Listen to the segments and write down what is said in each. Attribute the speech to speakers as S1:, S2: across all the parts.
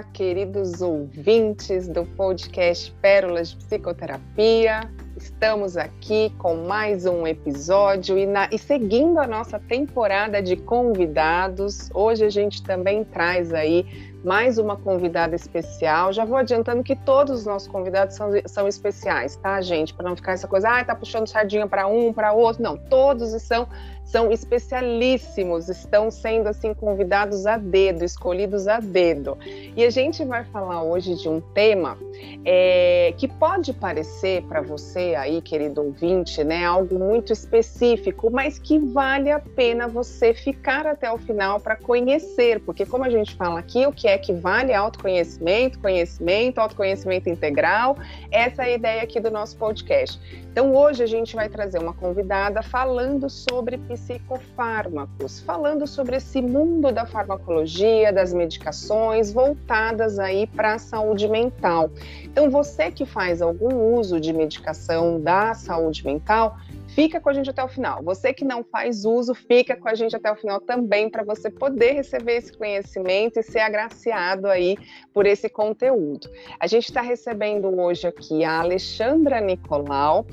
S1: Olá, queridos ouvintes do podcast Pérolas de Psicoterapia. Estamos aqui com mais um episódio e, na, e, seguindo a nossa temporada de convidados. Hoje a gente também traz aí mais uma convidada especial. Já vou adiantando que todos os nossos convidados são, são especiais, tá, gente? Para não ficar essa coisa, ah, tá puxando sardinha para um, para outro. Não, todos são são especialíssimos, estão sendo assim convidados a dedo, escolhidos a dedo. E a gente vai falar hoje de um tema é, que pode parecer para você aí, querido ouvinte, né, algo muito específico, mas que vale a pena você ficar até o final para conhecer, porque como a gente fala aqui, o que é que vale autoconhecimento, conhecimento, autoconhecimento integral, essa é a ideia aqui do nosso podcast. Então hoje a gente vai trazer uma convidada falando sobre psicofármacos, falando sobre esse mundo da farmacologia, das medicações voltadas aí para a saúde mental. Então, você que faz algum uso de medicação da saúde mental, fica com a gente até o final. Você que não faz uso, fica com a gente até o final também para você poder receber esse conhecimento e ser agraciado aí por esse conteúdo. A gente está recebendo hoje aqui a Alexandra Nicolau,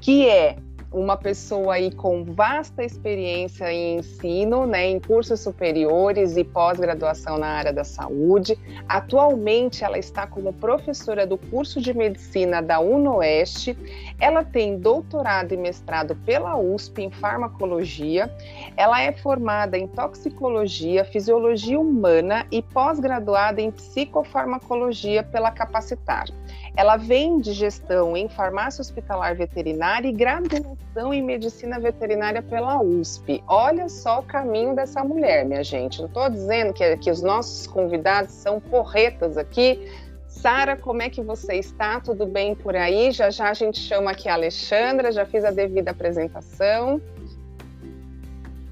S1: que é uma pessoa aí com vasta experiência em ensino, né, em cursos superiores e pós-graduação na área da saúde. Atualmente ela está como professora do curso de medicina da UNOeste. Ela tem doutorado e mestrado pela USP em farmacologia. Ela é formada em toxicologia, fisiologia humana e pós-graduada em psicofarmacologia pela Capacitar. Ela vem de gestão em farmácia hospitalar veterinária e graduação em medicina veterinária pela USP. Olha só o caminho dessa mulher, minha gente. Não estou dizendo que, que os nossos convidados são porretas aqui. Sara, como é que você está? Tudo bem por aí? Já já a gente chama aqui a Alexandra, já fiz a devida apresentação.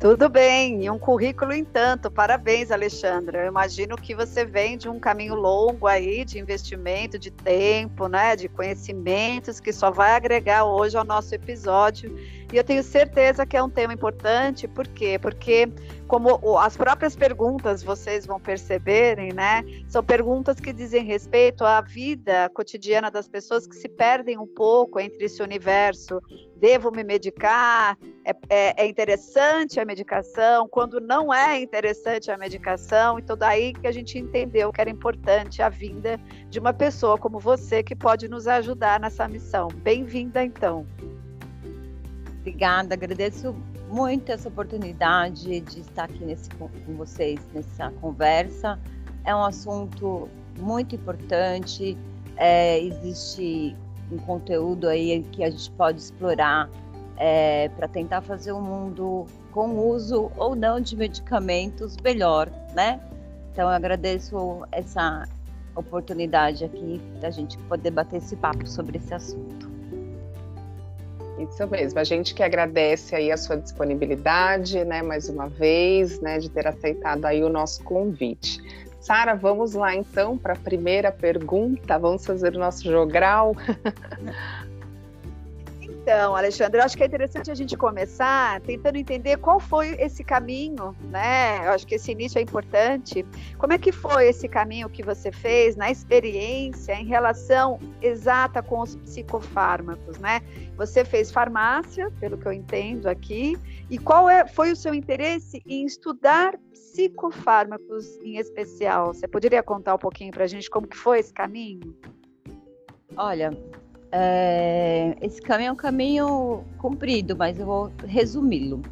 S2: Tudo bem, e um currículo em tanto. Parabéns, Alexandra. Eu imagino que você vem de um caminho longo aí de investimento, de tempo, né, de conhecimentos que só vai agregar hoje ao nosso episódio. E eu tenho certeza que é um tema importante, por quê? Porque como as próprias perguntas vocês vão perceberem, né, são perguntas que dizem respeito à vida cotidiana das pessoas que se perdem um pouco entre esse universo devo me medicar? É, é, é, interessante a medicação? Quando não é interessante a medicação? Então, daí que a gente entendeu que era importante a vinda de uma pessoa como você que pode nos ajudar nessa missão. Bem-vinda, então.
S3: Obrigada, agradeço muito essa oportunidade de estar aqui nesse, com vocês nessa conversa. É um assunto muito importante. É, existe um conteúdo aí que a gente pode explorar é, para tentar fazer um mundo com uso ou não de medicamentos melhor, né? Então eu agradeço essa oportunidade aqui da gente poder bater esse papo sobre esse assunto.
S1: Isso mesmo, a gente que agradece aí a sua disponibilidade, né, mais uma vez, né, de ter aceitado aí o nosso convite. Sara, vamos lá então para a primeira pergunta. Vamos fazer o nosso jogral.
S2: Então, Alexandre, eu acho que é interessante a gente começar tentando entender qual foi esse caminho, né? Eu acho que esse início é importante. Como é que foi esse caminho que você fez na experiência em relação exata com os psicofármacos, né? Você fez farmácia, pelo que eu entendo aqui, e qual é, foi o seu interesse em estudar psicofármacos em especial? Você poderia contar um pouquinho para a gente como que foi esse caminho?
S3: Olha, é, esse caminho é um caminho comprido, mas eu vou resumi-lo.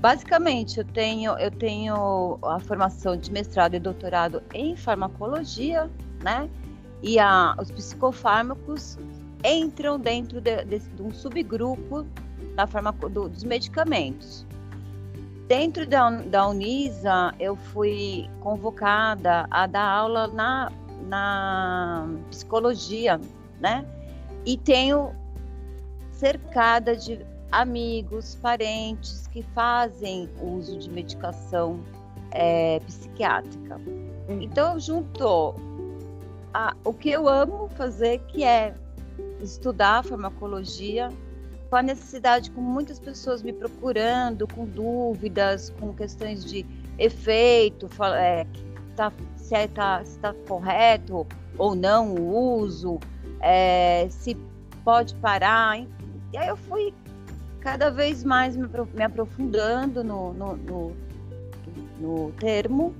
S3: Basicamente, eu tenho, eu tenho a formação de mestrado e doutorado em farmacologia, né? E a, os psicofármacos entram dentro de, de, de um subgrupo da farmaco, do, dos medicamentos. Dentro da, da Unisa, eu fui convocada a dar aula na, na psicologia, né? E tenho cercada de amigos, parentes que fazem uso de medicação é, psiquiátrica. Hum. Então, junto a, o que eu amo fazer, que é estudar farmacologia, com a necessidade, com muitas pessoas me procurando, com dúvidas, com questões de efeito, é, está se é, tá, se tá correto ou não o uso, é, se pode parar. E aí eu fui cada vez mais me, aprofundando no, no, no, no termo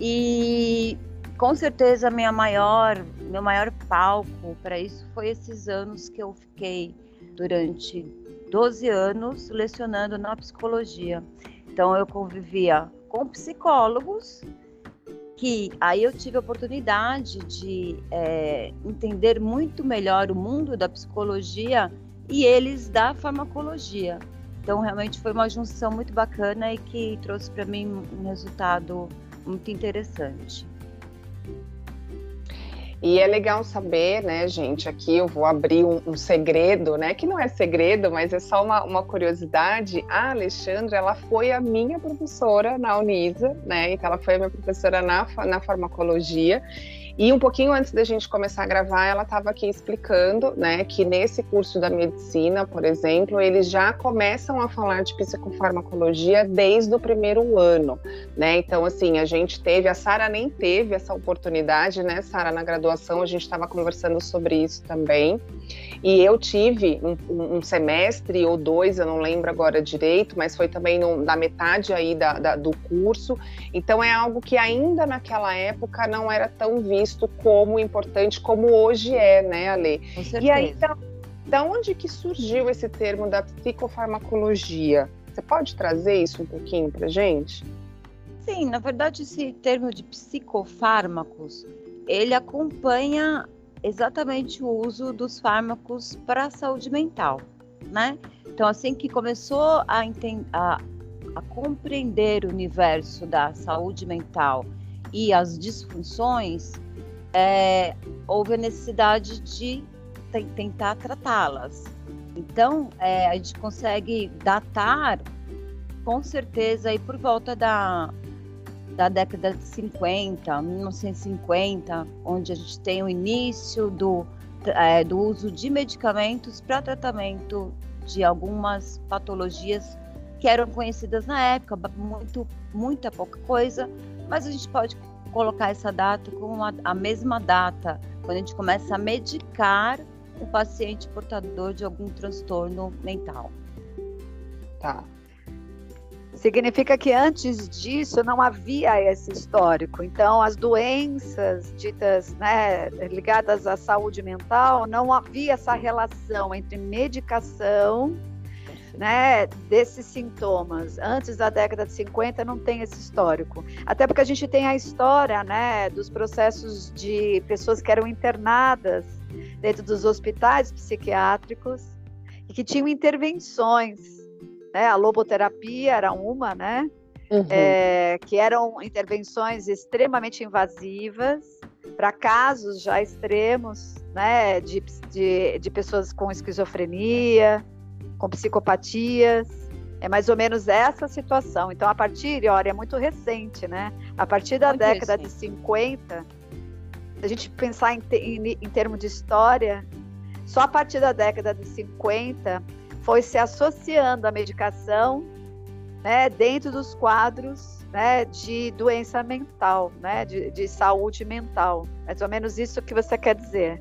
S3: e com certeza minha maior, meu maior palco para isso foi esses anos que eu fiquei durante 12 anos lecionando na psicologia. Então eu convivia com psicólogos que aí eu tive a oportunidade de é, entender muito melhor o mundo da psicologia e eles da farmacologia. Então realmente foi uma junção muito bacana e que trouxe para mim um resultado muito interessante.
S1: E é legal saber, né, gente? Aqui eu vou abrir um, um, segredo, né? Que não é segredo, mas é só uma, uma, curiosidade. A Alexandra, ela foi a minha professora na Unisa, né? Então, ela foi a minha professora na, na farmacologia. E um pouquinho antes da gente começar a gravar, ela estava aqui explicando, né, que nesse curso da medicina, por exemplo, eles já começam a falar de psicofarmacologia desde o primeiro ano, né? Então, assim, a gente teve, a Sara nem teve essa oportunidade, né, Sara, na graduação, a gente estava conversando sobre isso também. E eu tive um, um, semestre ou dois, eu não lembro agora direito, mas foi também no, na metade aí da, da, do curso. Então, é algo que ainda naquela época não era tão visto como importante como hoje é, né, Ale?
S3: Com certeza.
S1: E aí, da, da onde que surgiu esse termo da psicofarmacologia? Você pode trazer isso um pouquinho para gente?
S3: Sim, na verdade, esse termo de psicofármacos, ele acompanha exatamente o uso dos fármacos para a saúde mental, né? Então, assim que começou a, a, a compreender o universo da saúde mental e as disfunções, é, houve a necessidade de tentar tratá-las. Então, é, a gente consegue datar, com certeza, aí por volta da, da década de 50, 1950, onde a gente tem o início do, é, do uso de medicamentos para tratamento de algumas patologias que eram conhecidas na época, muito, muita pouca coisa, mas a gente pode colocar essa data com a, a mesma data, quando a gente começa a medicar o paciente portador de algum transtorno mental.
S1: Tá.
S2: Significa que antes disso não havia esse histórico. Então, as doenças ditas né, ligadas à saúde mental, não havia essa relação entre medicação né, desses sintomas. Antes da década de 50 não tem esse histórico. Até porque a gente tem a história, né, dos processos de pessoas que eram internadas dentro dos hospitais psiquiátricos e que tinham intervenções, né? A loboterapia era uma, né? Uhum. É, que eram intervenções extremamente invasivas para casos já extremos, né, de, de, de pessoas com esquizofrenia, com psicopatias. É mais ou menos essa situação. Então, a partir, olha, é muito recente, né? A partir da muito década recente. de 50, se a gente pensar em, em, em termos de história, só a partir da década de 50 foi se associando a medicação né, dentro dos quadros né, de doença mental, né, de, de saúde mental. Mais ou menos isso que você quer dizer.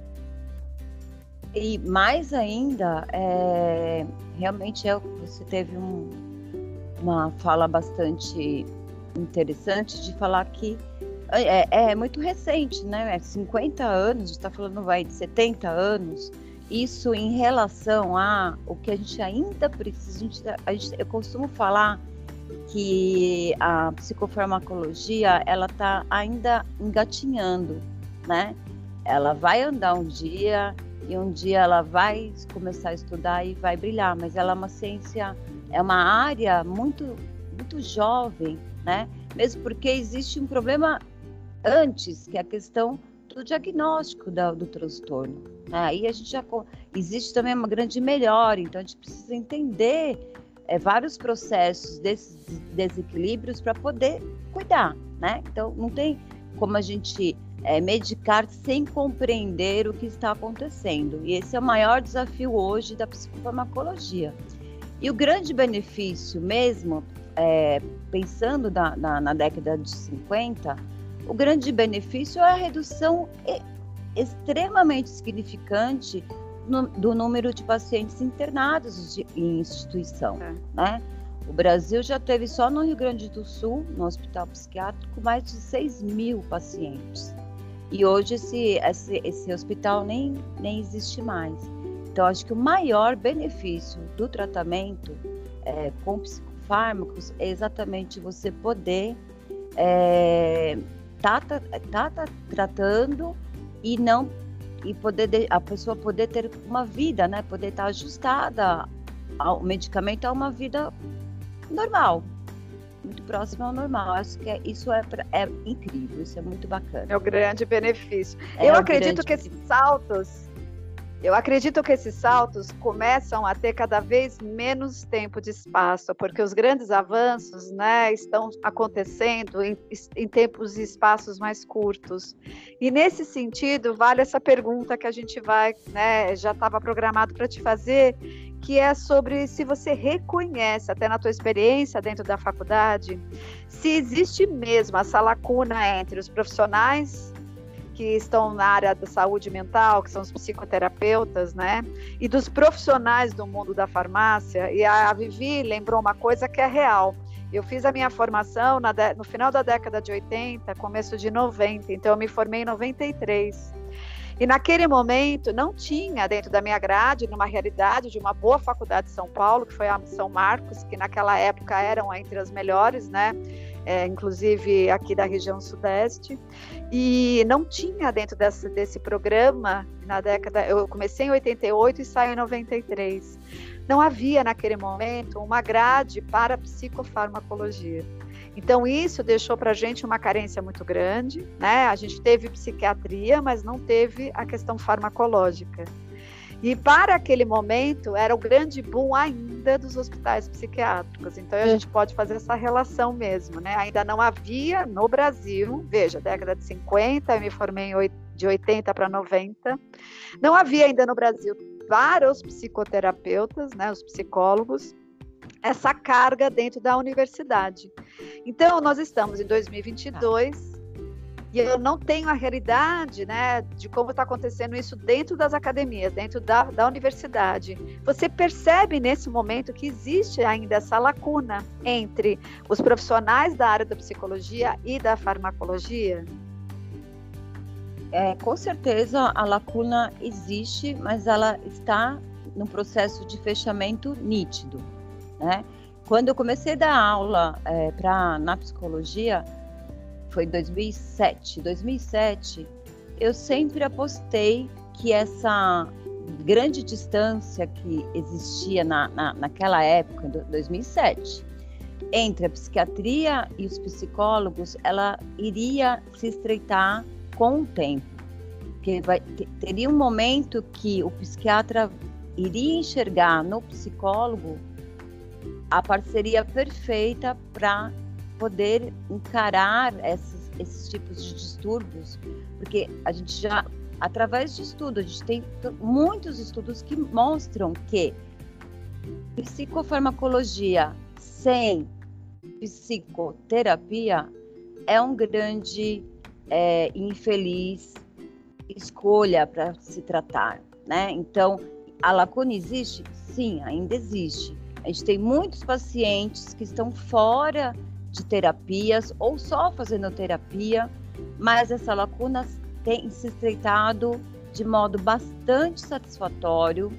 S3: E mais ainda, é, realmente é, você teve um, uma fala bastante interessante de falar que é, é, é muito recente, né? É 50 anos, está falando vai de 70 anos. Isso em relação a o que a gente ainda precisa. A gente, a gente, eu costumo falar que a psicofarmacologia ela está ainda engatinhando, né? Ela vai andar um dia, e um dia ela vai começar a estudar e vai brilhar, mas ela é uma ciência, é uma área muito, muito jovem, né? Mesmo porque existe um problema antes, que é a questão do diagnóstico da, do transtorno. Né? Aí a gente já existe também uma grande melhora, então a gente precisa entender é, vários processos desses desequilíbrios para poder cuidar, né? Então não tem como a gente é, medicar sem compreender o que está acontecendo. E esse é o maior desafio hoje da psicofarmacologia. E o grande benefício mesmo, é, pensando na, na, na, década de 50, o grande benefício é a redução extremamente significante no, do número de pacientes internados de, em instituição, é. né? O Brasil já teve só no Rio Grande do Sul, no hospital psiquiátrico, mais de 6 mil pacientes. E hoje esse, esse, esse hospital nem, nem existe mais. Então, acho que o maior benefício do tratamento é, com psicofármacos é exatamente você poder é, tá, tá, tá, tá tratando e não e poder a pessoa poder ter uma vida, né? Poder estar ajustada ao medicamento a uma vida normal, muito próximo ao normal. Acho que é, isso é, é incrível, isso é muito bacana.
S2: É o grande benefício. É Eu acredito que esses saltos eu acredito que esses saltos começam a ter cada vez menos tempo de espaço, porque os grandes avanços né, estão acontecendo em, em tempos e espaços mais curtos. E nesse sentido, vale essa pergunta que a gente vai, né, já estava programado para te fazer, que é sobre se você reconhece, até na tua experiência dentro da faculdade, se existe mesmo essa lacuna entre os profissionais que estão na área da saúde mental, que são os psicoterapeutas, né? E dos profissionais do mundo da farmácia. E a Vivi lembrou uma coisa que é real. Eu fiz a minha formação no final da década de 80, começo de 90, então eu me formei em 93. E naquele momento não tinha dentro da minha grade, numa realidade de uma boa faculdade de São Paulo, que foi a São Marcos, que naquela época eram entre as melhores, né? É, inclusive aqui da região sudeste, e não tinha dentro desse, desse programa, na década, eu comecei em 88 e saí em 93, não havia naquele momento uma grade para psicofarmacologia. Então, isso deixou para a gente uma carência muito grande, né? A gente teve psiquiatria, mas não teve a questão farmacológica. E para aquele momento era o grande boom ainda dos hospitais psiquiátricos. Então a gente pode fazer essa relação mesmo, né? Ainda não havia no Brasil, veja, década de 50, eu me formei de 80 para 90. Não havia ainda no Brasil para os psicoterapeutas, né, os psicólogos, essa carga dentro da universidade. Então, nós estamos em 2022 e eu não tenho a realidade né, de como está acontecendo isso dentro das academias, dentro da, da universidade. Você percebe nesse momento que existe ainda essa lacuna entre os profissionais da área da psicologia e da farmacologia?
S3: É, com certeza a lacuna existe, mas ela está no processo de fechamento nítido. Né? Quando eu comecei a dar aula é, pra, na psicologia, foi em 2007. 2007, eu sempre apostei que essa grande distância que existia na, na, naquela época, 2007, entre a psiquiatria e os psicólogos, ela iria se estreitar com o tempo. Porque vai, teria um momento que o psiquiatra iria enxergar no psicólogo a parceria perfeita para poder encarar esses, esses tipos de distúrbios, porque a gente já, através de estudos, a gente tem muitos estudos que mostram que psicofarmacologia sem psicoterapia é um grande é, infeliz escolha para se tratar, né? Então, a lacuna existe? Sim, ainda existe. A gente tem muitos pacientes que estão fora de terapias ou só fazendo terapia, mas essa lacuna tem se estreitado de modo bastante satisfatório.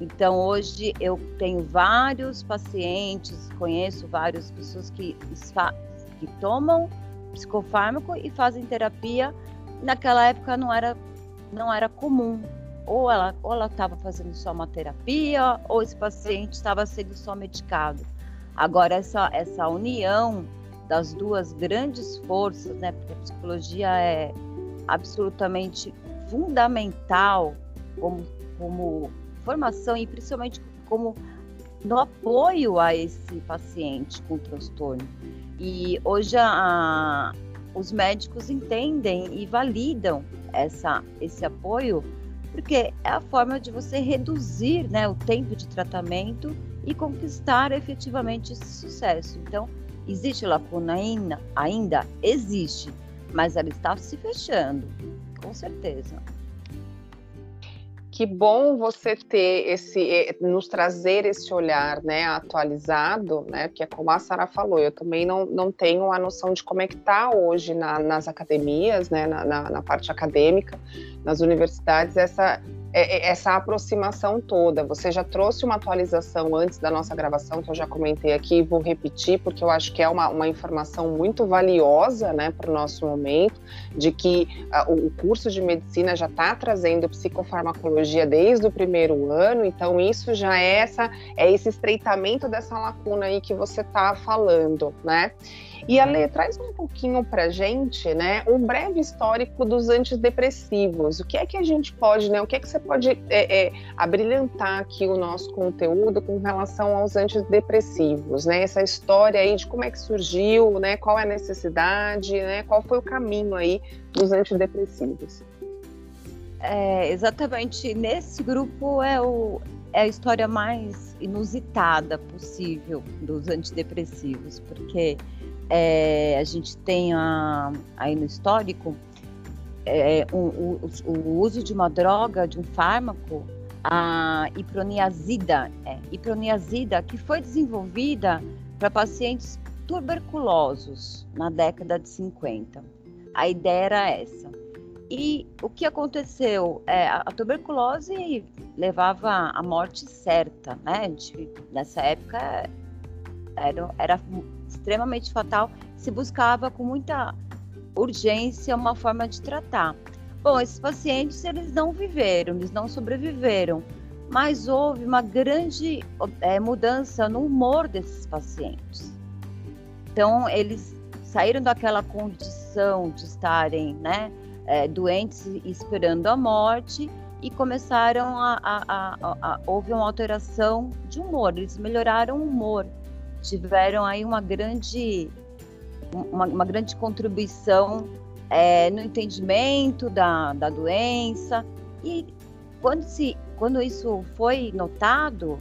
S3: Então, hoje eu tenho vários pacientes, conheço várias pessoas que, que tomam psicofármaco e fazem terapia. Naquela época não era, não era comum ou ela ou ela estava fazendo só uma terapia ou esse paciente estava sendo só medicado. Agora essa essa união das duas grandes forças, né? Porque a psicologia é absolutamente fundamental como como formação e principalmente como no apoio a esse paciente com transtorno. E hoje a, os médicos entendem e validam essa, esse apoio porque é a forma de você reduzir né, o tempo de tratamento e conquistar efetivamente esse sucesso. Então, existe lacuna ainda? Ainda existe, mas ela está se fechando, com certeza.
S1: Que bom você ter esse, eh, nos trazer esse olhar, né, atualizado, né, porque como a Sara falou, eu também não, não tenho a noção de como é que está hoje na, nas academias, né, na, na, na parte acadêmica, nas universidades, essa essa aproximação toda. Você já trouxe uma atualização antes da nossa gravação, que eu já comentei aqui, e vou repetir, porque eu acho que é uma, uma informação muito valiosa né, para o nosso momento, de que uh, o curso de medicina já está trazendo psicofarmacologia desde o primeiro ano, então isso já é, essa, é esse estreitamento dessa lacuna aí que você está falando, né? E a Lê, traz um pouquinho para gente, né, um breve histórico dos antidepressivos. O que é que a gente pode, né, o que é que você pode é, é, abrilhantar aqui o nosso conteúdo com relação aos antidepressivos, né? Essa história aí de como é que surgiu, né, qual é a necessidade, né, qual foi o caminho aí dos antidepressivos.
S3: É, exatamente, nesse grupo é, o, é a história mais inusitada possível dos antidepressivos, porque é, a gente tem a, aí no histórico é, o, o, uso de uma droga, de um fármaco, a iproniazida, é, iproniazida, que foi desenvolvida para pacientes tuberculosos na década de 50. A ideia era essa. E o que aconteceu? É, a tuberculose levava à morte certa, né? De, nessa época era, era extremamente fatal, se buscava com muita urgência uma forma de tratar. Bom, esses pacientes eles não viveram, eles não sobreviveram, mas houve uma grande é, mudança no humor desses pacientes. Então eles saíram daquela condição de estarem, né, é, doentes esperando a morte e começaram a, a, a, a, houve uma alteração de humor, eles melhoraram o humor tiveram aí uma grande, uma, uma grande contribuição é, no entendimento da, da doença. E quando, se, quando isso foi notado,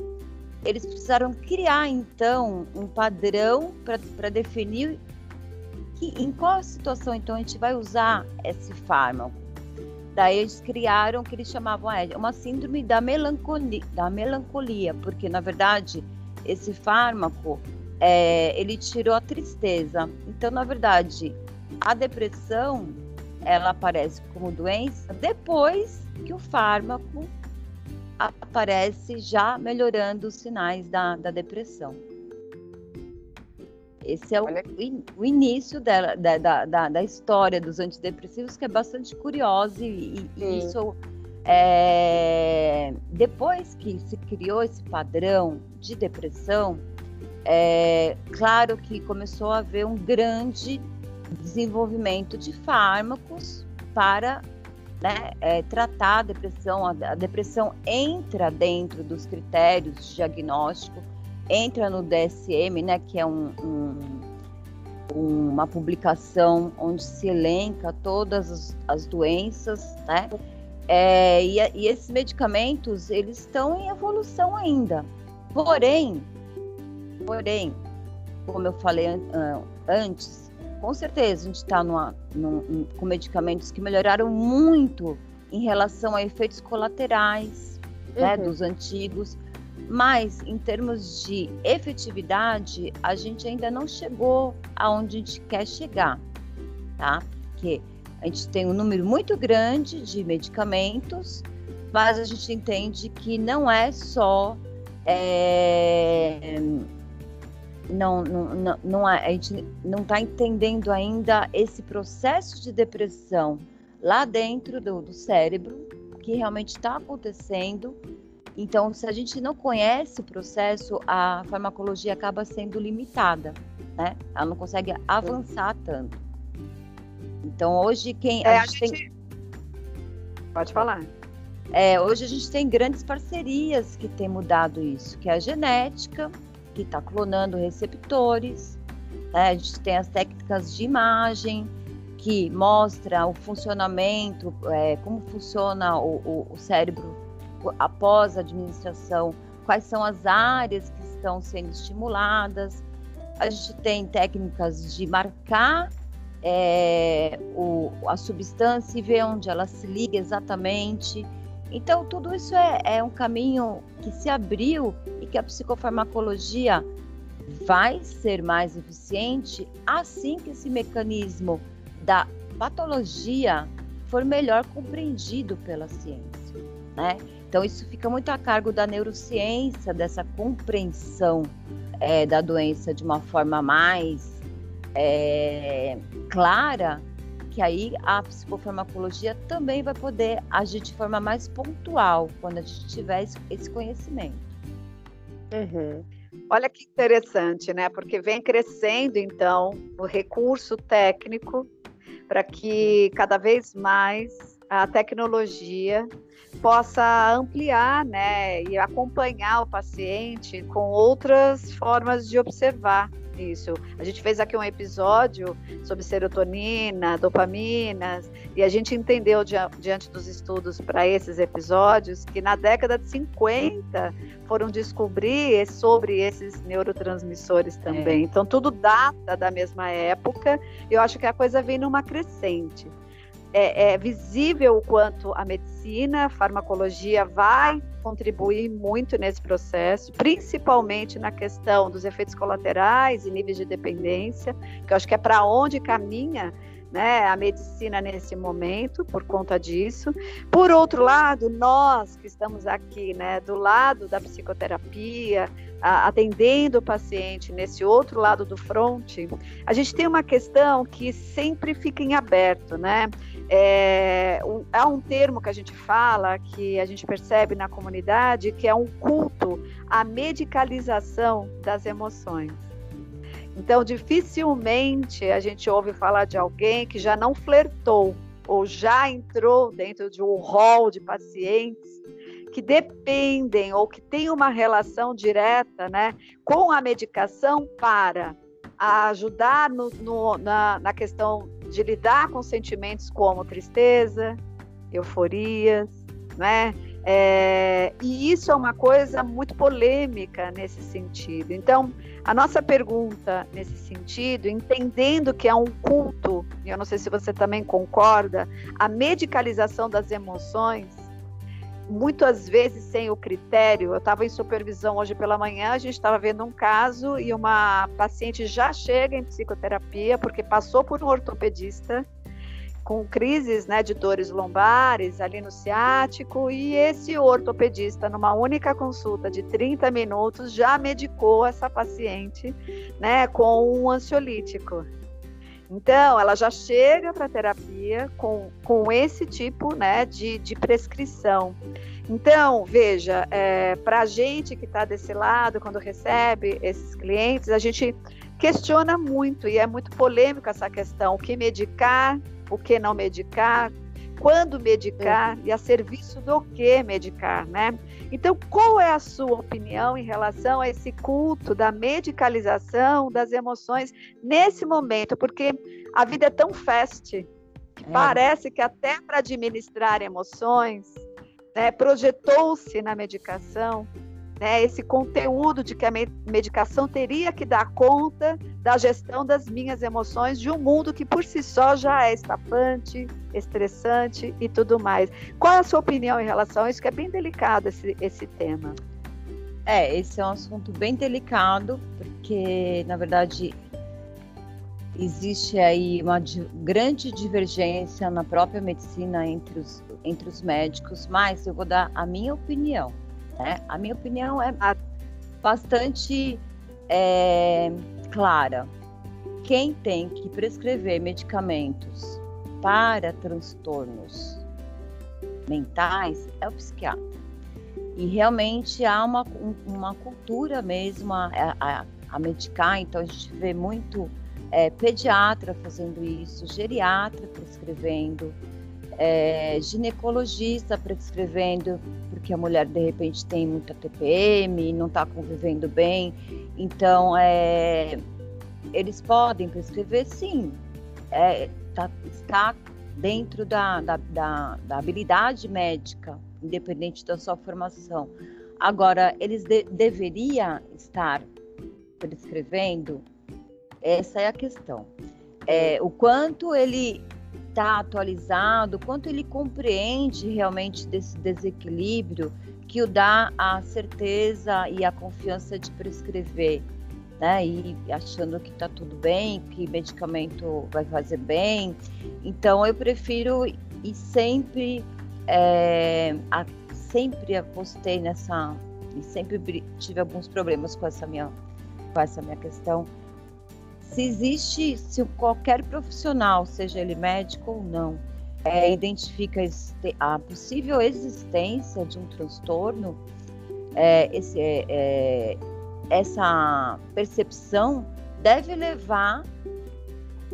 S3: eles precisaram criar, então, um padrão para definir que, em qual situação, então, a gente vai usar esse fármaco. Daí eles criaram o que eles chamavam é, uma síndrome da melancolia, da melancolia, porque na verdade esse fármaco é, ele tirou a tristeza. Então, na verdade, a depressão ela aparece como doença depois que o fármaco aparece já melhorando os sinais da, da depressão. Esse é o, o início da, da, da, da, história dos antidepressivos, que é bastante curioso e, e isso é, depois que se criou esse padrão de depressão, é, claro que começou a haver um grande desenvolvimento de fármacos para né, é, tratar a depressão. A, a, depressão entra dentro dos critérios de diagnóstico, entra no DSM, né, que é um, um, uma publicação onde se elenca todas as, as doenças, né? É, e, e esses medicamentos eles estão em evolução ainda. Porém, Porém, como eu falei antes, com certeza a gente está com medicamentos que melhoraram muito em relação a efeitos colaterais né, uhum. dos antigos, mas em termos de efetividade, a gente ainda não chegou aonde a gente quer chegar, tá? Porque a gente tem um número muito grande de medicamentos, mas a gente entende que não é só é, não, não, não, não a gente não está entendendo ainda esse processo de depressão lá dentro do, do cérebro que realmente está acontecendo. Então, se a gente não conhece o processo, a farmacologia acaba sendo limitada, né? Ela não consegue avançar tanto. Então, hoje quem
S2: é, a, gente, a gente tem... Pode falar.
S3: É, hoje a gente tem grandes parcerias que têm mudado isso, que é a genética, que está clonando receptores. Né? A gente tem as técnicas de imagem que mostra o funcionamento, é, como funciona o, o, o cérebro após a administração, quais são as áreas que estão sendo estimuladas. A gente tem técnicas de marcar é, o, a substância e ver onde ela se liga exatamente. Então, tudo isso é, é um caminho que se abriu e que a psicofarmacologia vai ser mais eficiente assim que esse mecanismo da patologia for melhor compreendido pela ciência, né? Então isso fica muito a cargo da neurociência, dessa compreensão é, da doença de uma forma mais é, clara, que aí a psicofarmacologia também vai poder agir de forma mais pontual quando a gente tiver esse conhecimento.
S2: Uhum. Olha que interessante, né? Porque vem crescendo, então, o recurso técnico para que cada vez mais a tecnologia possa ampliar, né, e acompanhar o paciente com outras formas de observar isso. A gente fez aqui um episódio sobre serotonina, dopaminas, e a gente entendeu diante dos estudos para esses episódios que na década de 50 foram descobrir sobre esses neurotransmissores também. É. Então tudo data da mesma época. Eu acho que a coisa vem numa crescente é, é visível o quanto a medicina, a farmacologia vai contribuir muito nesse processo, principalmente na questão dos efeitos colaterais e níveis de dependência, que eu acho que é para onde caminha né, a medicina nesse momento, por conta disso. Por outro lado, nós que estamos aqui, né, do lado da psicoterapia, atendendo o paciente nesse outro lado do fronte, a gente tem uma questão que sempre fica em aberto, né? É, um, há um termo que a gente fala, que a gente percebe na comunidade, que é um culto à medicalização das emoções. Então, dificilmente a gente ouve falar de alguém que já não flertou ou já entrou dentro de um rol de pacientes que dependem ou que têm uma relação direta né, com a medicação para ajudar no, no, na, na questão de lidar com sentimentos como tristeza, euforias, né? É, e isso é uma coisa muito polêmica nesse sentido. Então, a nossa pergunta nesse sentido, entendendo que é um culto, e eu não sei se você também concorda, a medicalização das emoções, muitas vezes sem o critério. Eu estava em supervisão hoje pela manhã, a gente estava vendo um caso e uma paciente já chega em psicoterapia porque passou por um ortopedista com crises né, de dores lombares ali no ciático, e esse ortopedista, numa única consulta de 30 minutos, já medicou essa paciente né, com um ansiolítico. Então, ela já chega para a terapia com, com esse tipo né, de, de prescrição. Então, veja, é, para a gente que está desse lado, quando recebe esses clientes, a gente questiona muito e é muito polêmica essa questão: o que medicar, o que não medicar, quando medicar uhum. e a serviço do que medicar, né? Então, qual é a sua opinião em relação a esse culto da medicalização das emoções nesse momento? Porque a vida é tão fast que é. parece que até para administrar emoções, né, projetou-se na medicação né, esse conteúdo de que a medicação teria que dar conta da gestão das minhas emoções de um mundo que por si só já é estafante, estressante e tudo mais. Qual é a sua opinião em relação a isso? Que é bem delicado esse, esse tema.
S3: É, esse é um assunto bem delicado, porque, na verdade, existe aí uma grande divergência na própria medicina entre os, entre os médicos, mas eu vou dar a minha opinião. Né? A minha opinião é bastante é, clara. Quem tem que prescrever medicamentos para transtornos mentais é o psiquiatra. E realmente há uma, uma cultura mesmo a, a, a medicar, então a gente vê muito é, pediatra fazendo isso, geriatra prescrevendo, é, ginecologista prescrevendo, porque a mulher de repente tem muita TPM, não está convivendo bem. Então, é, eles podem prescrever, sim, é, tá, está dentro da, da, da, da, habilidade médica, independente da sua formação. Agora, eles de, deveriam estar prescrevendo? Essa é a questão. é, o quanto ele está atualizado, quanto ele compreende realmente desse desequilíbrio que o dá a certeza e a confiança de prescrever, né? E achando que está tudo bem, que medicamento vai fazer bem. Então eu prefiro e sempre é, a, sempre apostei nessa e sempre tive alguns problemas com essa minha com essa minha questão. Se existe, se qualquer profissional, seja ele médico ou não, é, identifica a possível existência de um transtorno, é, esse, é, é essa percepção deve levar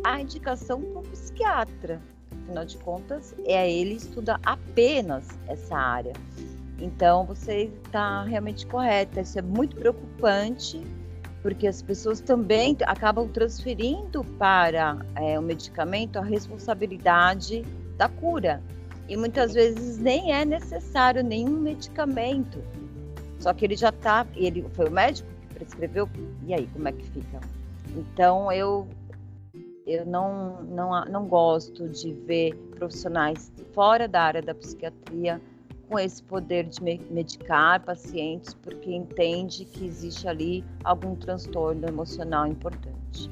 S3: à indicação para o psiquiatra. Afinal de contas, é ele estuda apenas essa área. Então, você está realmente correta. Isso é muito preocupante, porque as pessoas também acabam transferindo para é, o medicamento a responsabilidade da cura. E muitas vezes nem é necessário nenhum medicamento. Só que ele já está, ele foi o médico que prescreveu, e aí como é que fica? Então eu eu não, não, não gosto de ver profissionais fora da área da psiquiatria com esse poder de medicar pacientes porque entende que existe ali algum transtorno emocional importante.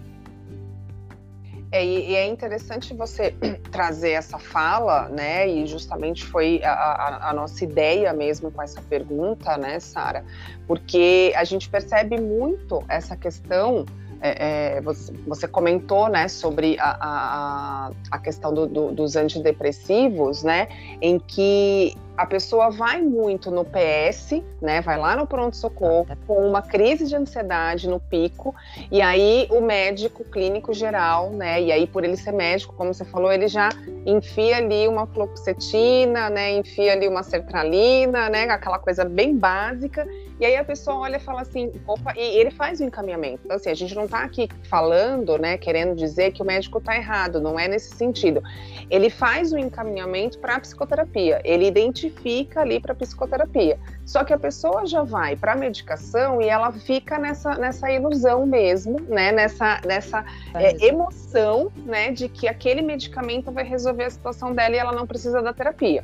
S1: É, e, é interessante você trazer essa fala, né? E justamente foi a, a, a nossa ideia mesmo com essa pergunta, né, Sara? Porque a gente percebe muito essa questão é, é, você, comentou né, sobre a, a, a questão do, do, dos antidepressivos, né, em que a pessoa vai muito no PS, né? Vai lá no pronto-socorro tá. com uma crise de ansiedade no pico, e aí o médico clínico geral, né? E aí, por ele ser médico, como você falou, ele já enfia ali uma fluoxetina, né? Enfia ali uma sertralina, né? Aquela coisa bem básica. E aí a pessoa olha e fala assim, opa, e ele faz o encaminhamento. Então, assim, a gente não está aqui falando, né, querendo dizer que o médico está errado, não é nesse sentido. Ele faz o encaminhamento para a psicoterapia, ele identifica fica ali para psicoterapia. Só que a pessoa já vai para a medicação e ela fica nessa, nessa ilusão mesmo, né? Nessa, nessa é, emoção, né? De que aquele medicamento vai resolver a situação dela e ela não precisa da terapia.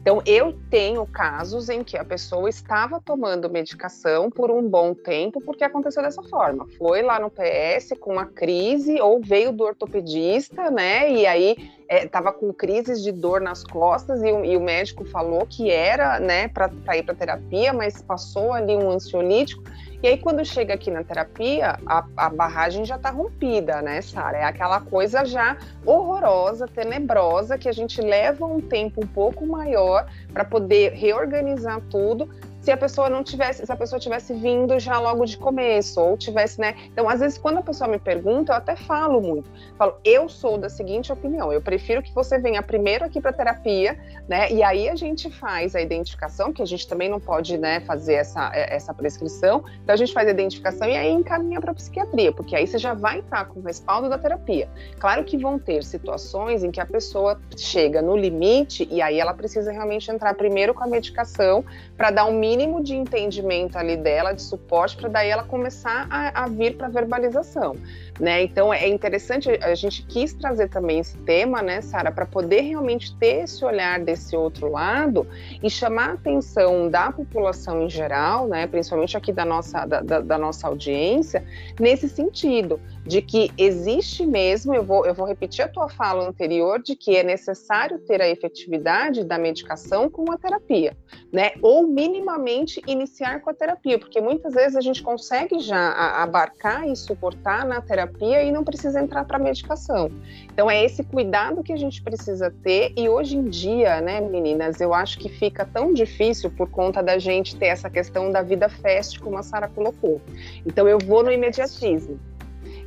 S1: Então, eu tenho casos em que a pessoa estava tomando medicação por um bom tempo porque aconteceu dessa forma. Foi lá no PS com uma crise ou veio do ortopedista, né? E aí estava é, com crises de dor nas costas e, e, o médico falou que era, né, para ir para terapia, mas passou ali um ansiolítico. E aí, quando chega aqui na terapia, a, a barragem já está rompida, né, Sara? É aquela coisa já horrorosa, tenebrosa, que a gente leva um tempo um pouco maior para poder reorganizar tudo se a pessoa não tivesse, se a pessoa tivesse vindo já logo de começo, ou tivesse, né? Então, às vezes, quando a pessoa me pergunta, eu até falo muito. Falo, eu sou da seguinte opinião, eu prefiro que você venha primeiro aqui para terapia, né? E aí a gente faz a identificação, que a gente também não pode, né, fazer essa, é, essa prescrição. Então a gente faz a identificação e aí encaminha para psiquiatria, porque aí você já vai estar com o respaldo da terapia. Claro que vão ter situações em que a pessoa chega no limite e aí ela precisa realmente entrar primeiro com a medicação para dar um mínimo de entendimento ali dela, de suporte, para daí ela começar a, a vir para verbalização. Né? Então é interessante, a gente quis trazer também esse tema, né, Sara, para poder realmente ter esse olhar desse outro lado e chamar a atenção da população em geral, né, principalmente aqui da nossa, da, da, da nossa audiência, nesse sentido, de que existe mesmo, eu vou, eu vou repetir a tua fala anterior, de que é necessário ter a efetividade da medicação com a terapia, né? Ou minimamente iniciar com a terapia, porque muitas vezes a gente consegue já abarcar e suportar na terapia e não precisa entrar para medicação. Então é esse cuidado que a gente precisa ter e hoje em dia, né, meninas, eu acho que fica tão difícil por conta da gente ter essa questão da vida fast, como a Sara colocou. Então eu vou no imediatismo.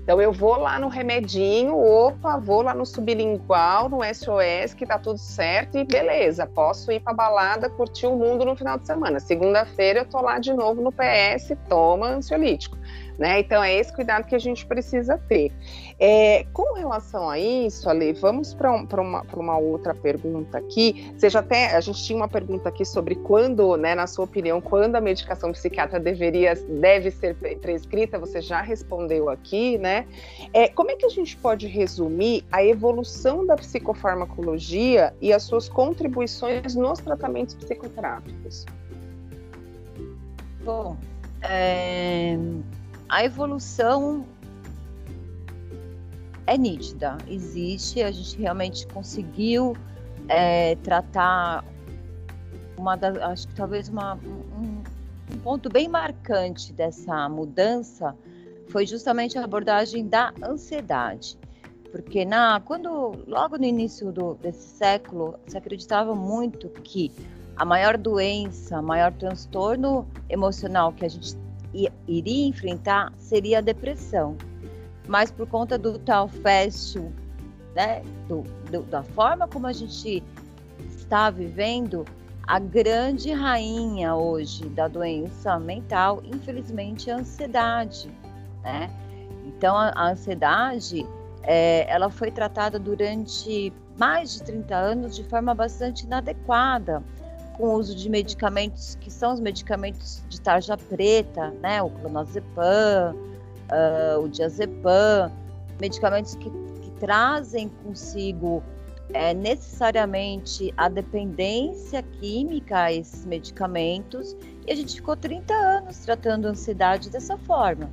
S1: Então eu vou lá no remedinho, opa, vou lá no sublingual, no SOS, que tá tudo certo e beleza, posso ir pra balada, curtir o mundo no final de semana. Segunda-feira eu tô lá de novo no PS, toma ansiolítico. Né? Então é esse cuidado que a gente precisa ter. É, com relação a isso, Ale, vamos para um, uma, uma, outra pergunta aqui. Já até, a gente tinha uma pergunta aqui sobre quando, né, na sua opinião, quando a medicação psiquiatra deveria, deve ser prescrita, você já respondeu aqui, né? É, como é que a gente pode resumir a evolução da psicofarmacologia e as suas contribuições nos tratamentos psicoterápicos?
S3: Bom, é, a evolução é nítida, existe, a gente realmente conseguiu é, tratar uma acho que talvez uma, um, um ponto bem marcante dessa mudança foi justamente a abordagem da ansiedade. Porque na quando logo no início do, desse século se acreditava muito que a maior doença, maior transtorno emocional que a gente iria enfrentar seria a depressão. Mas por conta do tal fashion, né, do, do, da forma como a gente está vivendo, a grande rainha hoje da doença mental, infelizmente, é a ansiedade, né? Então, a, a ansiedade, é, ela foi tratada durante mais de 30 anos de forma bastante inadequada com o uso de medicamentos que são os medicamentos de tarja preta, né? O clonazepam, uh, o diazepam, medicamentos que, que trazem consigo é, necessariamente a dependência química a esses medicamentos e a gente ficou 30 anos tratando ansiedade dessa forma.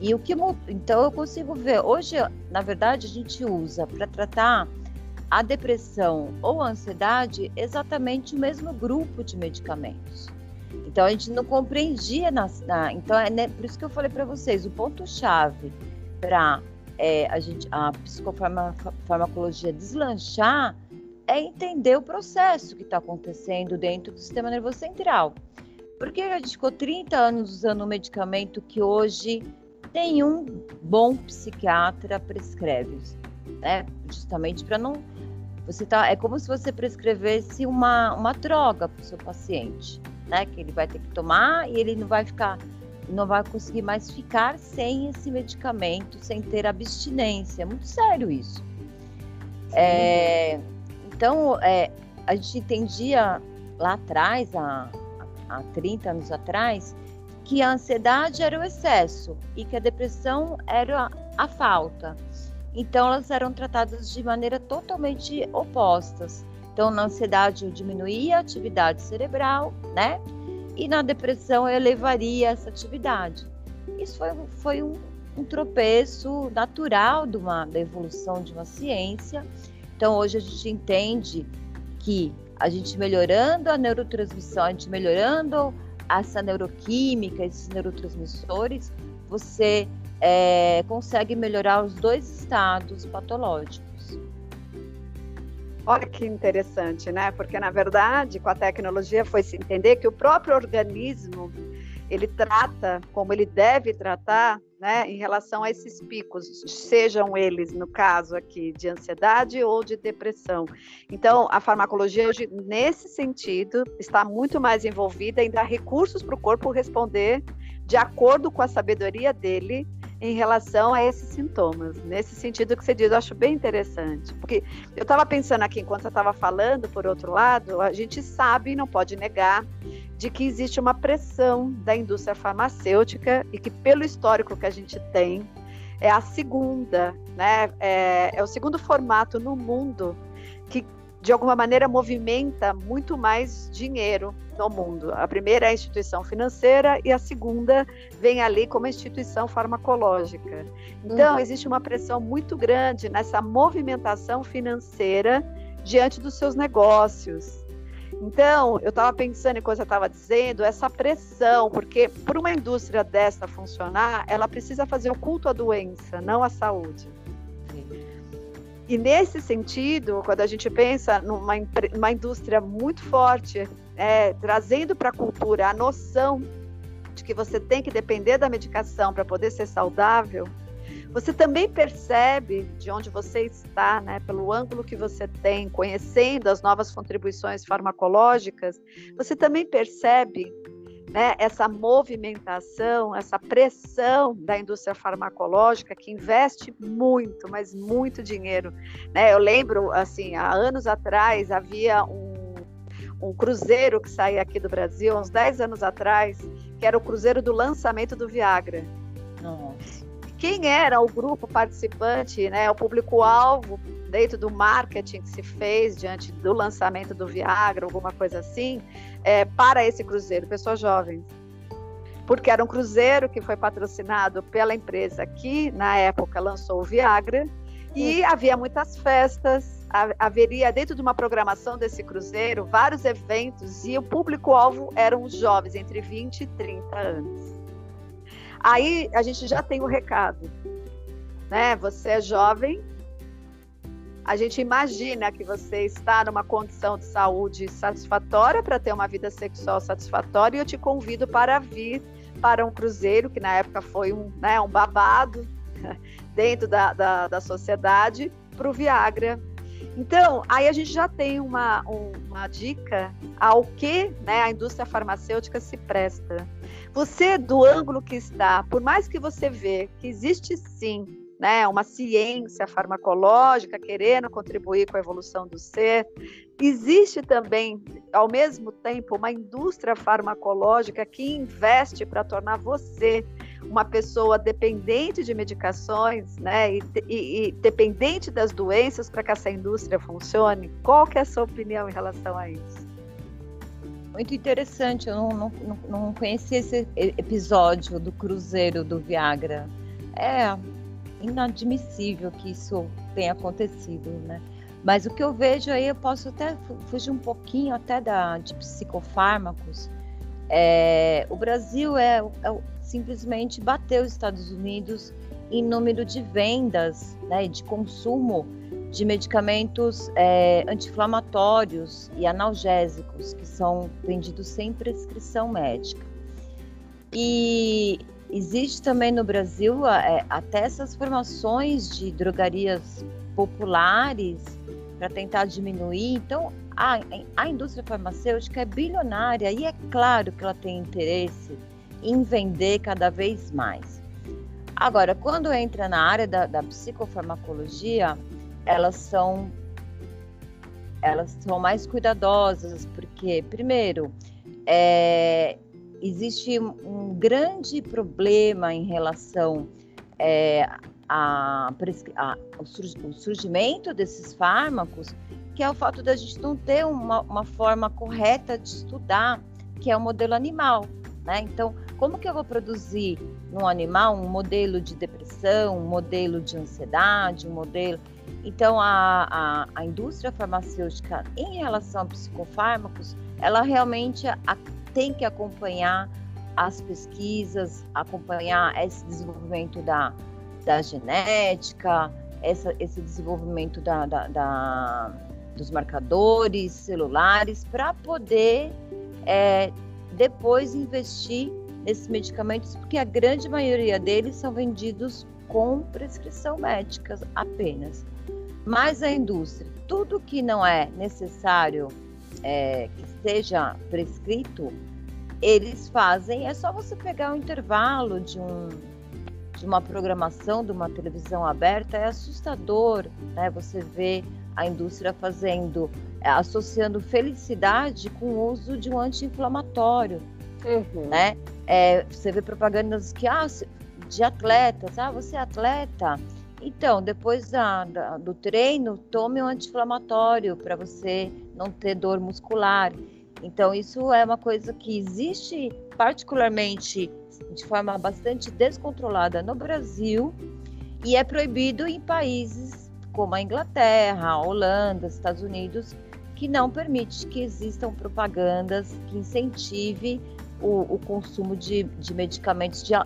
S3: E, e o que então eu consigo ver hoje, na verdade, a gente usa para tratar a depressão ou a ansiedade exatamente o mesmo grupo de medicamentos. Então a gente não compreendia na, na então é né, por isso que eu falei para vocês o ponto chave para é, a gente a psicofarmacologia deslanchar é entender o processo que está acontecendo dentro do sistema nervoso central. Porque a gente ficou 30 anos usando um medicamento que hoje nenhum bom psiquiatra prescreve, né? Justamente para não você tá, é como se você prescrevesse uma, uma droga para o seu paciente, né? Que ele vai ter que tomar e ele não vai ficar, não vai conseguir mais ficar sem esse medicamento, sem ter abstinência. É muito sério isso. É, então, é, a gente entendia lá atrás, há, há 30 anos atrás, que a ansiedade era o excesso e que a depressão era a falta. Então, elas eram tratadas de maneira totalmente opostas. Então, na ansiedade, eu diminuía a atividade cerebral, né? E na depressão, eu elevaria essa atividade. Isso foi, foi um, um tropeço natural de uma, da evolução de uma ciência. Então, hoje a gente entende que a gente melhorando a neurotransmissão, a gente melhorando essa neuroquímica, esses neurotransmissores, você é, consegue melhorar os dois estados patológicos.
S2: Olha que interessante, né? Porque na verdade, com a tecnologia foi se entender que o próprio organismo ele trata como ele deve tratar, né, em relação a esses picos, sejam eles no caso aqui de ansiedade ou de depressão. Então, a farmacologia hoje nesse sentido está muito mais envolvida em dar recursos para o corpo responder de acordo com a sabedoria dele em relação a esses sintomas. Nesse sentido que você diz, eu acho bem interessante. Porque eu estava pensando aqui, enquanto eu estava falando, por outro lado, a gente sabe, não pode negar, de que existe uma pressão da indústria farmacêutica e que, pelo histórico que a gente tem, é a segunda, né? É, é o segundo formato no mundo que de alguma maneira movimenta muito mais dinheiro no mundo. A primeira é a instituição financeira e a segunda vem ali como instituição farmacológica. Então, uhum. existe uma pressão muito grande nessa movimentação financeira diante dos seus negócios. Então, eu estava pensando em coisa estava dizendo, essa pressão, porque para uma indústria dessa funcionar, ela precisa fazer o culto à doença, não à saúde. E nesse sentido, quando a gente pensa numa, numa indústria muito forte, é, trazendo para a cultura a noção de que você tem que depender da medicação para poder ser saudável, você também percebe de onde você está, né, pelo ângulo que você tem, conhecendo as novas contribuições farmacológicas, você também percebe né, essa movimentação, essa pressão da indústria farmacológica que investe muito, mas muito dinheiro. Né? Eu lembro, assim, há anos atrás havia um, um cruzeiro que saía aqui do Brasil, uns 10 anos atrás, que era o cruzeiro do lançamento do Viagra. Nossa. Quem era o grupo participante, né, o público-alvo dentro do marketing que se fez diante do lançamento do Viagra, alguma coisa assim, é, para esse cruzeiro, pessoas jovens. Porque era um cruzeiro que foi patrocinado pela empresa que, na época, lançou o Viagra, e havia muitas festas, haveria dentro de uma programação desse cruzeiro vários eventos e o público-alvo eram os jovens entre 20 e 30 anos. Aí a gente já tem o recado, né? Você é jovem, a gente imagina que você está numa condição de saúde satisfatória para ter uma vida sexual satisfatória e eu te convido para vir para um cruzeiro, que na época foi um, né, um babado dentro da, da, da sociedade, para o Viagra. Então, aí a gente já tem uma, uma dica ao que né, a indústria farmacêutica se presta. Você, do ângulo que está, por mais que você vê que existe sim né, uma ciência farmacológica querendo contribuir com a evolução do ser. Existe também, ao mesmo tempo, uma indústria farmacológica que investe para tornar você uma pessoa dependente de medicações, né, e, e, e dependente das doenças para que essa indústria funcione. Qual que é a sua opinião em relação a isso?
S3: Muito interessante, eu não, não, não conhecia esse episódio do cruzeiro do Viagra. É, inadmissível que isso tenha acontecido, né? Mas o que eu vejo aí, eu posso até fugir um pouquinho até da, de psicofármacos. É, o Brasil é, é, simplesmente bateu os Estados Unidos em número de vendas, né, de consumo de medicamentos é, anti-inflamatórios e analgésicos que são vendidos sem prescrição médica. E Existe também no Brasil é, até essas formações de drogarias populares para tentar diminuir. Então, a, a indústria farmacêutica é bilionária e é claro que ela tem interesse em vender cada vez mais. Agora, quando entra na área da, da psicofarmacologia, elas são elas são mais cuidadosas, porque, primeiro, é, existe um grande problema em relação é, a, a, ao surgimento desses fármacos, que é o fato da gente não ter uma, uma forma correta de estudar, que é o modelo animal. Né? Então, como que eu vou produzir no animal um modelo de depressão, um modelo de ansiedade, um modelo. Então, a, a, a indústria farmacêutica, em relação a psicofármacos, ela realmente tem que acompanhar as pesquisas, acompanhar esse desenvolvimento da, da genética, essa, esse desenvolvimento da, da, da, dos marcadores celulares, para poder é, depois investir nesses medicamentos, porque a grande maioria deles são vendidos com prescrição médica apenas. Mas a indústria, tudo que não é necessário é, que seja prescrito, eles fazem, é só você pegar o intervalo de um de uma programação de uma televisão aberta, é assustador, né? Você vê a indústria fazendo, é, associando felicidade com o uso de um anti-inflamatório, uhum. né? É, você vê propagandas que ah, de atletas, ah, você é atleta, então depois da, da, do treino tome um anti-inflamatório para você não ter dor muscular. Então, isso é uma coisa que existe particularmente de forma bastante descontrolada no Brasil e é proibido em países como a Inglaterra, a Holanda, Estados Unidos, que não permite que existam propagandas que incentive o, o consumo de, de medicamentos, de, uh,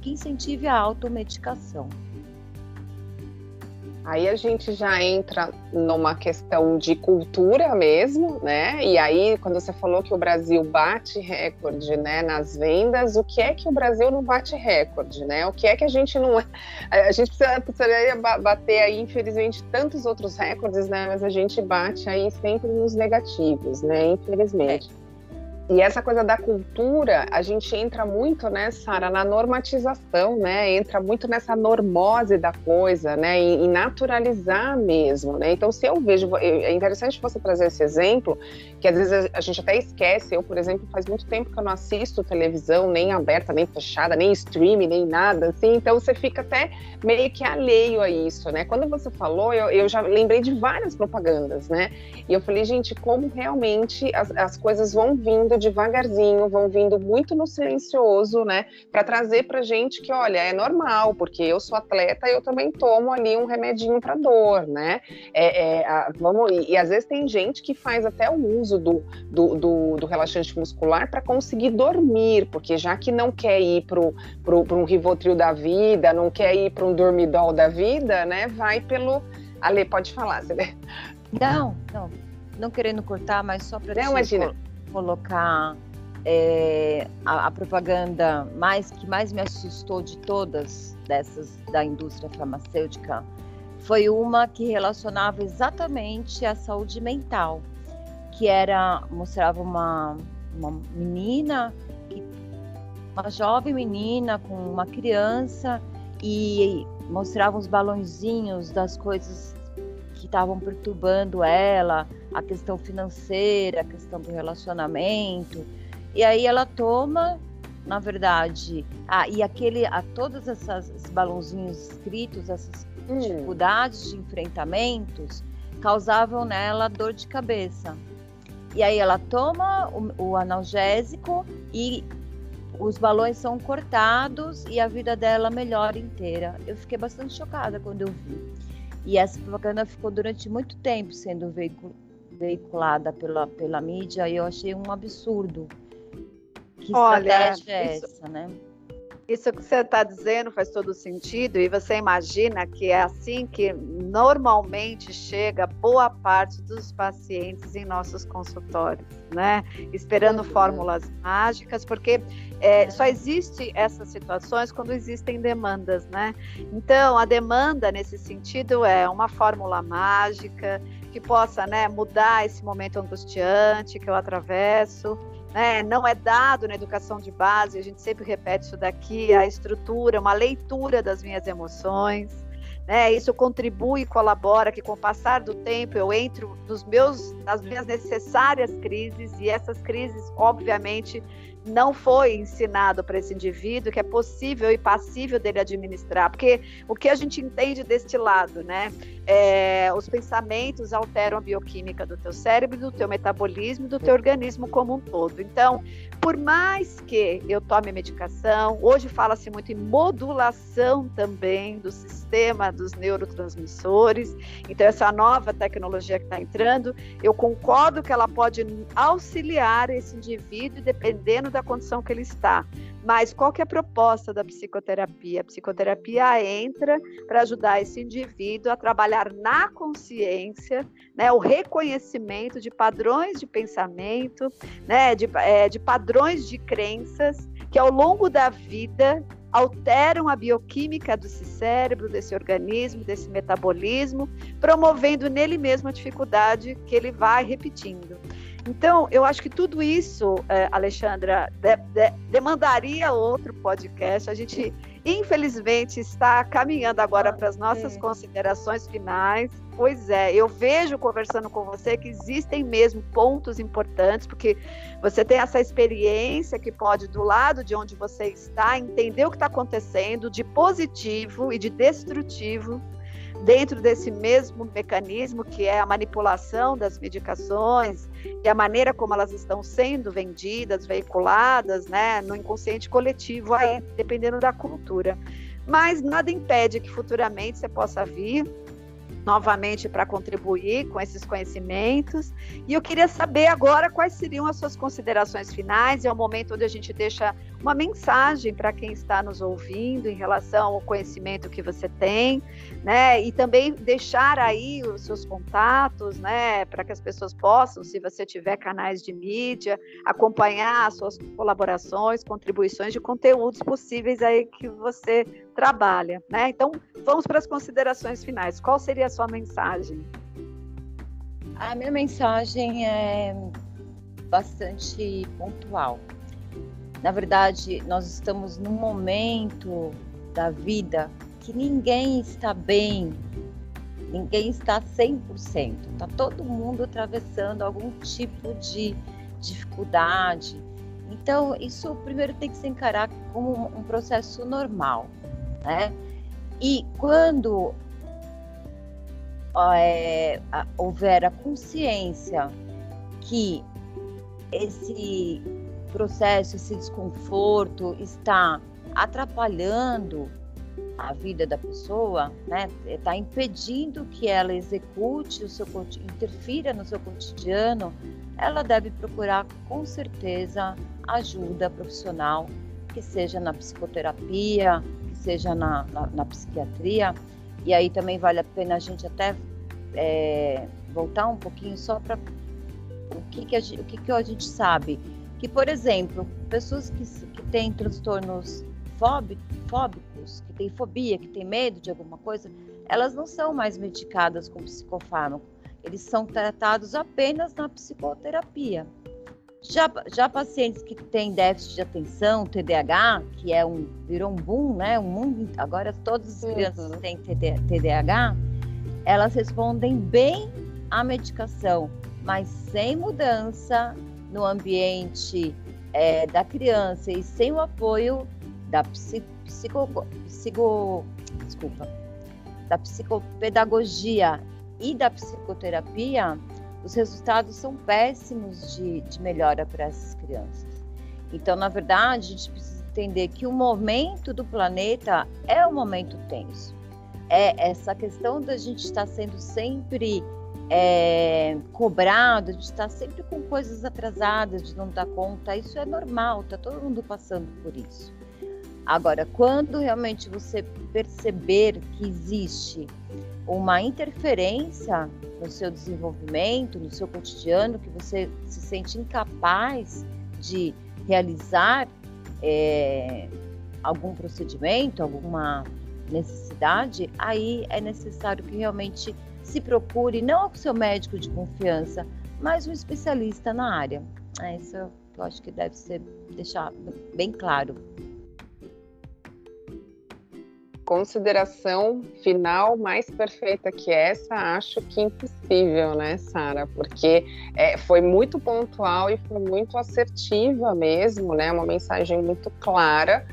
S3: que incentive a automedicação.
S1: Aí a gente já entra numa questão de cultura mesmo, né? E aí, quando você falou que o Brasil bate recorde, né, nas vendas, o que é que o Brasil não bate recorde, né? O que é que a gente não. A gente precisa, precisaria bater aí, infelizmente, tantos outros recordes, né? Mas a gente bate aí sempre nos negativos, né? Infelizmente. E essa coisa da cultura, a gente entra muito, né, Sara, na normatização, né? Entra muito nessa normose da coisa, né? Em, em, naturalizar mesmo, né? Então, se eu vejo, é interessante você trazer esse exemplo, que às vezes a gente até esquece. Eu, por exemplo, faz muito tempo que eu não assisto televisão, nem aberta, nem fechada, nem streaming, nem nada, assim. Então, você fica até meio que alheio a isso, né? Quando você falou, eu, eu já lembrei de várias propagandas, né? E eu falei, gente, como realmente as, as coisas vão vindo vindo devagarzinho, vão vindo muito no silencioso, né? Para trazer para gente que, olha, é normal, porque eu sou atleta e eu também tomo ali um remedinho para dor, né? É, é, a, vamos, e, e, às vezes tem gente que faz até o uso do, do, do, do relaxante muscular para conseguir dormir, porque já que não quer ir para um Rivotril da vida, não quer ir para um Dormidol da vida, né? Vai pelo. Ale, pode falar, você
S3: Não, não. Não querendo cortar, mas só para.
S1: Não, imagina
S3: colocar é, a, a, propaganda mais que mais me assustou de todas dessas da indústria farmacêutica foi uma que relacionava exatamente a saúde mental, que era mostrava uma, uma menina, uma jovem menina com uma criança e mostrava os balãozinhos das coisas que estavam perturbando ela, a questão financeira, a questão do relacionamento. E aí ela toma, na verdade, ah, e aquele, a todos essas, esses balãozinhos escritos, essas hum. dificuldades de enfrentamentos, causavam nela dor de cabeça. E aí ela toma o, o analgésico e os balões são cortados e a vida dela melhora inteira. Eu fiquei bastante chocada quando eu vi. E essa propaganda ficou durante muito tempo sendo veiculada pela, pela mídia e eu achei um absurdo. Que Olha, estratégia é isso, essa, né?
S2: Isso que você está dizendo faz todo sentido, e você imagina que é assim que normalmente chega boa parte dos pacientes em nossos consultórios, né? Esperando fórmulas mágicas, porque é, só existe essas situações quando existem demandas, né? Então, a demanda nesse sentido é uma fórmula mágica que possa né, mudar esse momento angustiante que eu atravesso né, não é dado na educação de base, a gente sempre repete isso daqui, a estrutura, uma leitura das minhas emoções. Né, isso contribui e colabora que com o passar do tempo eu entro nos meus, nas minhas necessárias crises e essas crises, obviamente, não foi ensinado para esse indivíduo que é possível e passível dele administrar, porque o que a gente entende deste lado, né? É, os pensamentos alteram a bioquímica do teu cérebro, do teu metabolismo, do teu organismo como um todo. Então, por mais que eu tome medicação, hoje fala-se muito em modulação também do sistema dos neurotransmissores. Então, essa nova tecnologia que está entrando, eu concordo que ela pode auxiliar esse indivíduo, dependendo da condição que ele está. Mas qual que é a proposta da psicoterapia? A psicoterapia entra para ajudar esse indivíduo a trabalhar na consciência, né, o reconhecimento de padrões de pensamento, né, de, é, de padrões de crenças que ao longo da vida alteram a bioquímica desse cérebro, desse organismo, desse metabolismo, promovendo nele mesmo a dificuldade que ele vai repetindo. Então, eu acho que tudo isso, é, Alexandra, de, de, demandaria outro podcast. A gente, infelizmente, está caminhando agora para as nossas considerações finais. Pois é, eu vejo conversando com você que existem mesmo pontos importantes, porque você tem essa experiência que pode, do lado de onde você está, entender o que está acontecendo de positivo e de destrutivo dentro desse mesmo mecanismo que é a manipulação das medicações e a maneira como elas estão sendo vendidas, veiculadas, né, no inconsciente coletivo, aí, dependendo da cultura. Mas nada impede que futuramente você possa vir novamente para contribuir com esses conhecimentos. E eu queria saber agora quais seriam as suas considerações finais. É o momento onde a gente deixa uma mensagem para quem está nos ouvindo em relação ao conhecimento que você tem, né? E também deixar aí os seus contatos, né? Para que as pessoas possam, se você tiver canais de mídia, acompanhar as suas colaborações, contribuições de conteúdos possíveis aí que você trabalha, né? Então, vamos para as considerações finais. Qual seria a sua mensagem?
S3: A minha mensagem é bastante pontual. Na verdade, nós estamos num momento da vida que ninguém está bem, ninguém está 100%, está todo mundo atravessando algum tipo de dificuldade. Então, isso primeiro tem que se encarar como um processo normal, né? E quando é, houver a consciência que esse processo, esse desconforto está atrapalhando a vida da pessoa, né? Está impedindo que ela execute o seu interfira no seu cotidiano, ela deve procurar com certeza ajuda profissional, que seja na psicoterapia, seja na, na, na psiquiatria. E aí também vale a pena a gente até é, voltar um pouquinho só para o que, que, a, o que, que a gente sabe. Que, por exemplo, pessoas que, que têm transtornos fóbicos, que têm fobia, que têm medo de alguma coisa, elas não são mais medicadas com psicofármaco. Eles são tratados apenas na psicoterapia. Já, já pacientes que têm déficit de atenção, TDAH, que é um virou um boom, né? Um mundo, agora todas as crianças uhum. têm TDAH, elas respondem bem à medicação, mas sem mudança no ambiente é, da criança e sem o apoio da psico, psico, desculpa, da psicopedagogia e da psicoterapia, os resultados são péssimos de, de melhora para essas crianças. Então, na verdade, a gente precisa entender que o momento do planeta é um momento tenso. É essa questão da gente estar sendo sempre é, cobrado, de estar sempre com coisas atrasadas, de não dar conta, isso é normal, está todo mundo passando por isso. Agora, quando realmente você perceber que existe uma interferência no seu desenvolvimento, no seu cotidiano, que você se sente incapaz de realizar é, algum procedimento, alguma necessidade, aí é necessário que realmente se procure não o seu médico de confiança, mas um especialista na área. É isso eu acho que deve ser deixar bem claro
S1: consideração final mais perfeita que essa, acho que impossível, né, Sara? Porque é, foi muito pontual e foi muito assertiva mesmo, né? Uma mensagem muito clara.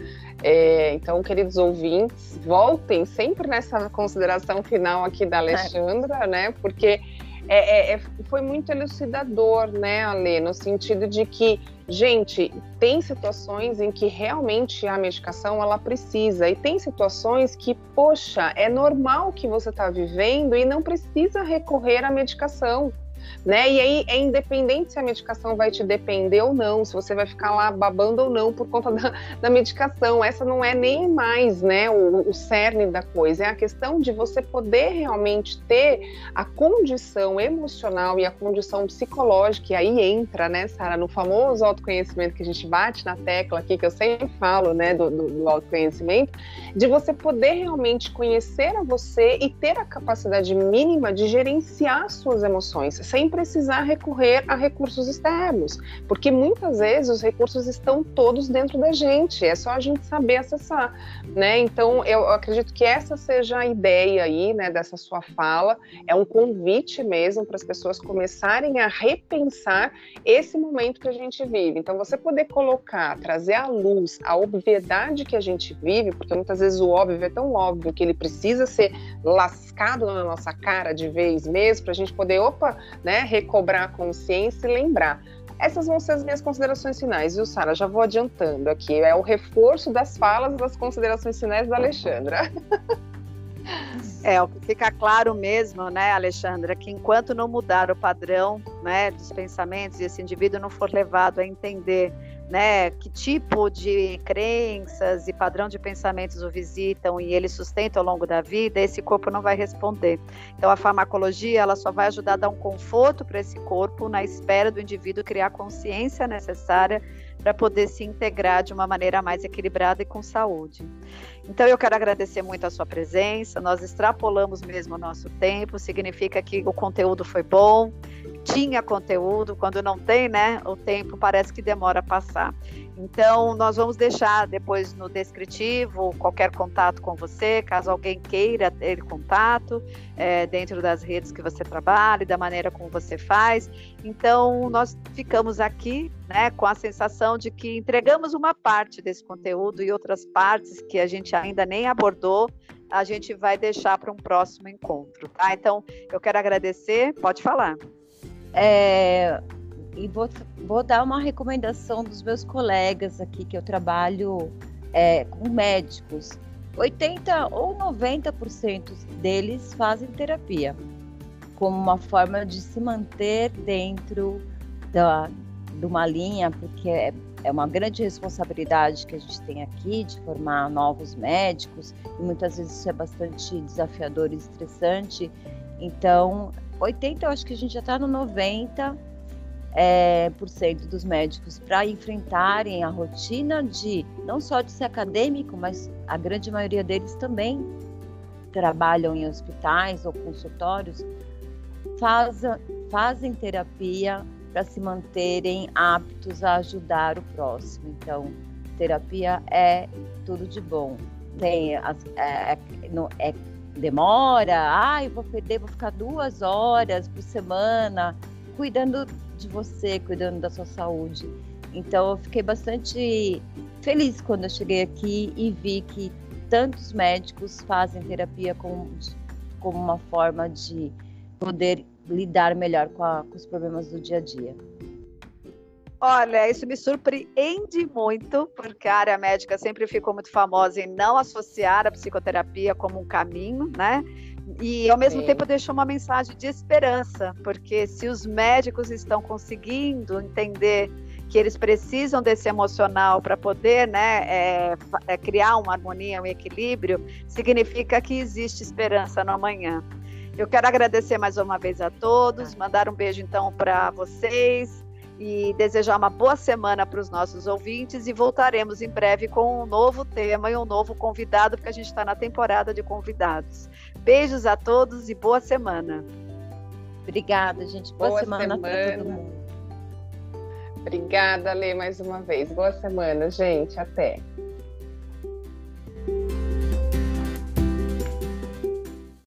S1: É, então, queridos ouvintes, voltem sempre nessa consideração final aqui da Alexandra, né? Porque é, é, é, foi muito elucidador, né, Ale, no sentido de que, gente, tem situações em que realmente a medicação ela precisa, e tem situações que, poxa, é normal que você está vivendo e não precisa recorrer à medicação né? E aí é independente se a medicação vai te depender ou não, se você vai ficar lá babando ou não por conta da, da medicação. Essa não é nem mais, né, o, o cerne da coisa. É a questão de você poder realmente ter a condição emocional e a condição psicológica, e aí entra, né, Sara, no famoso autoconhecimento que a gente bate na tecla aqui, que eu sempre falo, né, do, do, do autoconhecimento, de você poder realmente conhecer a você e ter a capacidade mínima de gerenciar suas emoções, sem precisar recorrer a recursos externos, porque muitas vezes os recursos estão todos dentro da gente, é só a gente saber acessar, né? Então eu acredito que essa seja a ideia aí, né, dessa sua fala, é um convite mesmo para as pessoas começarem a repensar esse momento que a gente vive. Então você poder colocar, trazer à luz a obviedade que a gente vive, porque muitas vezes o óbvio é tão óbvio que ele precisa ser lascado na nossa cara de vez mesmo para a gente poder, opa, né, recobrar a consciência e lembrar. Essas vão ser as minhas considerações finais, viu, Sara? Já vou adiantando aqui. É o reforço das falas das considerações finais da Alexandra.
S2: É, o que fica claro mesmo, né, Alexandra, que enquanto não mudar o padrão né, dos pensamentos e esse indivíduo não for levado a entender né, que tipo de crenças e padrão de pensamentos o visitam e ele sustenta ao longo da vida, esse corpo não vai responder. Então a farmacologia ela só vai ajudar a dar um conforto para esse corpo na espera do indivíduo criar a consciência necessária para poder se integrar de uma maneira mais equilibrada e com saúde. Então eu quero agradecer muito a sua presença. Nós extrapolamos mesmo o nosso tempo, significa que o conteúdo foi bom tinha conteúdo, quando não tem, né, o tempo parece que demora a passar. Então, nós vamos deixar depois no descritivo qualquer contato com você, caso alguém queira ter contato, é, dentro das redes que você trabalha, da maneira como você faz. Então, nós ficamos aqui né, com a sensação de que entregamos uma parte desse conteúdo e outras partes que a gente ainda nem abordou, a gente vai deixar para um próximo encontro. Tá? Então, eu quero agradecer, pode falar.
S3: É, e vou, vou dar uma recomendação dos meus colegas aqui, que eu trabalho é, com médicos. 80 ou 90% deles fazem terapia como uma forma de se manter dentro da, de uma linha, porque é, é uma grande responsabilidade que a gente tem aqui de formar novos médicos, e muitas vezes isso é bastante desafiador e estressante. Então, 80, eu acho que a gente já está no 90 é, por cento dos médicos para enfrentarem a rotina de não só de ser acadêmico, mas a grande maioria deles também trabalham em hospitais ou consultórios, faz, fazem terapia para se manterem aptos a ajudar o próximo. Então, terapia é tudo de bom. Tem as, é, é, é demora, eu vou perder, vou ficar duas horas por semana cuidando de você, cuidando da sua saúde. Então eu fiquei bastante feliz quando eu cheguei aqui e vi que tantos médicos fazem terapia como, como uma forma de poder lidar melhor com, a, com os problemas do dia a dia.
S2: Olha, isso me surpreende muito, porque a área médica sempre ficou muito famosa em não associar a psicoterapia como um caminho, né? E ao mesmo Sim. tempo deixou uma mensagem de esperança, porque se os médicos estão conseguindo entender que eles precisam desse emocional para poder né, é, é, criar uma harmonia, um equilíbrio, significa que existe esperança no amanhã. Eu quero agradecer mais uma vez a todos, mandar um beijo então para vocês, e desejar uma boa semana para os nossos ouvintes e voltaremos em breve com um novo tema e um novo convidado, porque a gente está na temporada de convidados. Beijos a todos e boa semana.
S3: Obrigada, gente. Boa, boa semana, semana. para todo mundo.
S1: Obrigada, Lê, mais uma vez. Boa semana, gente. Até.